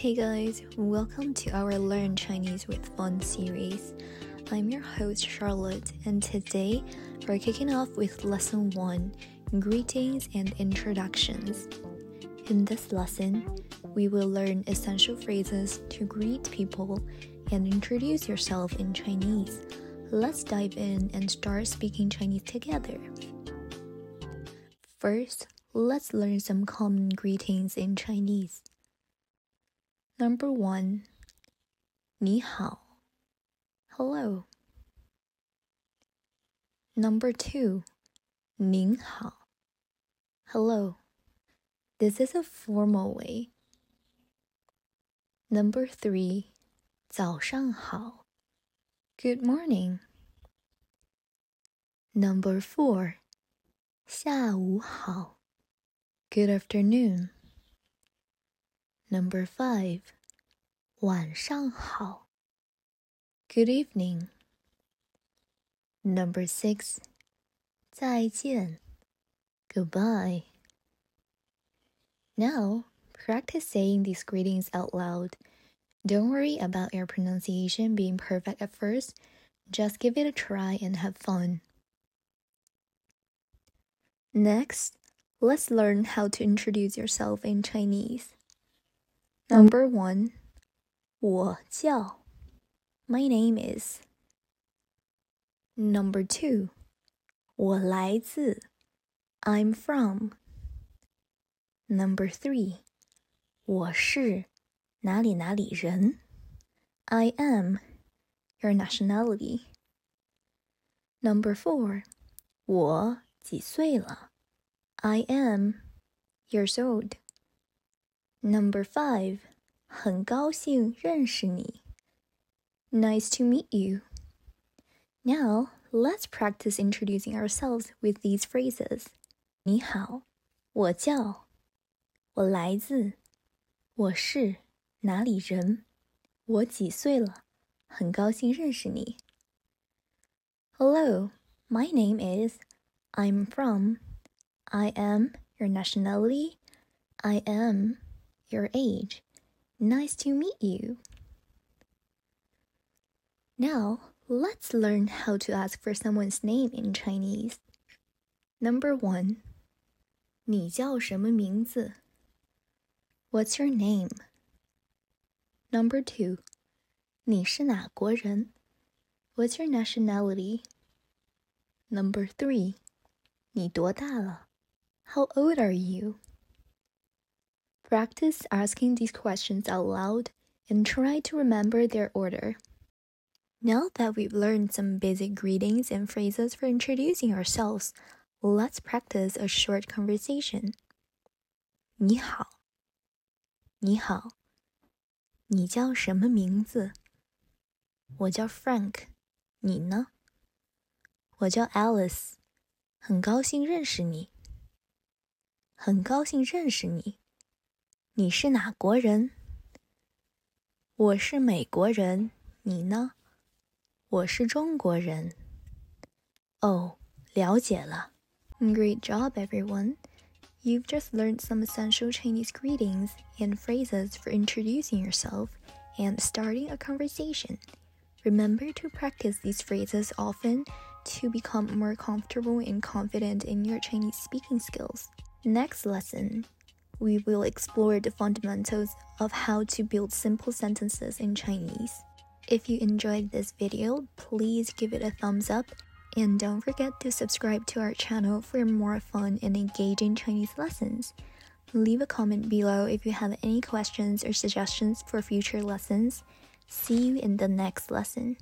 Hey guys, welcome to our Learn Chinese with Fun series. I'm your host Charlotte, and today we're kicking off with lesson 1 Greetings and Introductions. In this lesson, we will learn essential phrases to greet people and introduce yourself in Chinese. Let's dive in and start speaking Chinese together. First, let's learn some common greetings in Chinese. Number one, 你好, hello. Number two, 您好, hello. This is a formal way. Number three, 早上好, good morning. Number four, 下午好, good afternoon. Number five, 晚上好. Good evening. Number six, 再见. Goodbye. Now, practice saying these greetings out loud. Don't worry about your pronunciation being perfect at first. Just give it a try and have fun. Next, let's learn how to introduce yourself in Chinese. Number one, 我叫 My name is. Number two, 我来自 I'm from. Number three, 我是哪里哪里人 I am your nationality. Number four, 我几岁了 I am years old. Number five, 很高兴认识你. Nice to meet you. Now, let's practice introducing ourselves with these phrases. 你好，我叫，我来自，我是哪里人，我几岁了，很高兴认识你。Hello, my name is. I'm from. I am your nationality. I am your age. Nice to meet you. Now, let's learn how to ask for someone's name in Chinese. Number one, 你叫什么名字? What's your name? Number two, 你是哪国人? What's your nationality? Number three, 你多大了? How old are you? Practice asking these questions out loud and try to remember their order. Now that we've learned some basic greetings and phrases for introducing ourselves, let's practice a short conversation. 你好，你好，你叫什么名字？我叫 Frank，你呢？我叫 Alice，很高兴认识你。很高兴认识你。 你是哪国人？我是美国人。你呢？我是中国人。哦，了解了。Great job, everyone. You've just learned some essential Chinese greetings and phrases for introducing yourself and starting a conversation. Remember to practice these phrases often to become more comfortable and confident in your Chinese speaking skills. Next lesson, we will explore the fundamentals of how to build simple sentences in Chinese. If you enjoyed this video, please give it a thumbs up and don't forget to subscribe to our channel for more fun and engaging Chinese lessons. Leave a comment below if you have any questions or suggestions for future lessons. See you in the next lesson.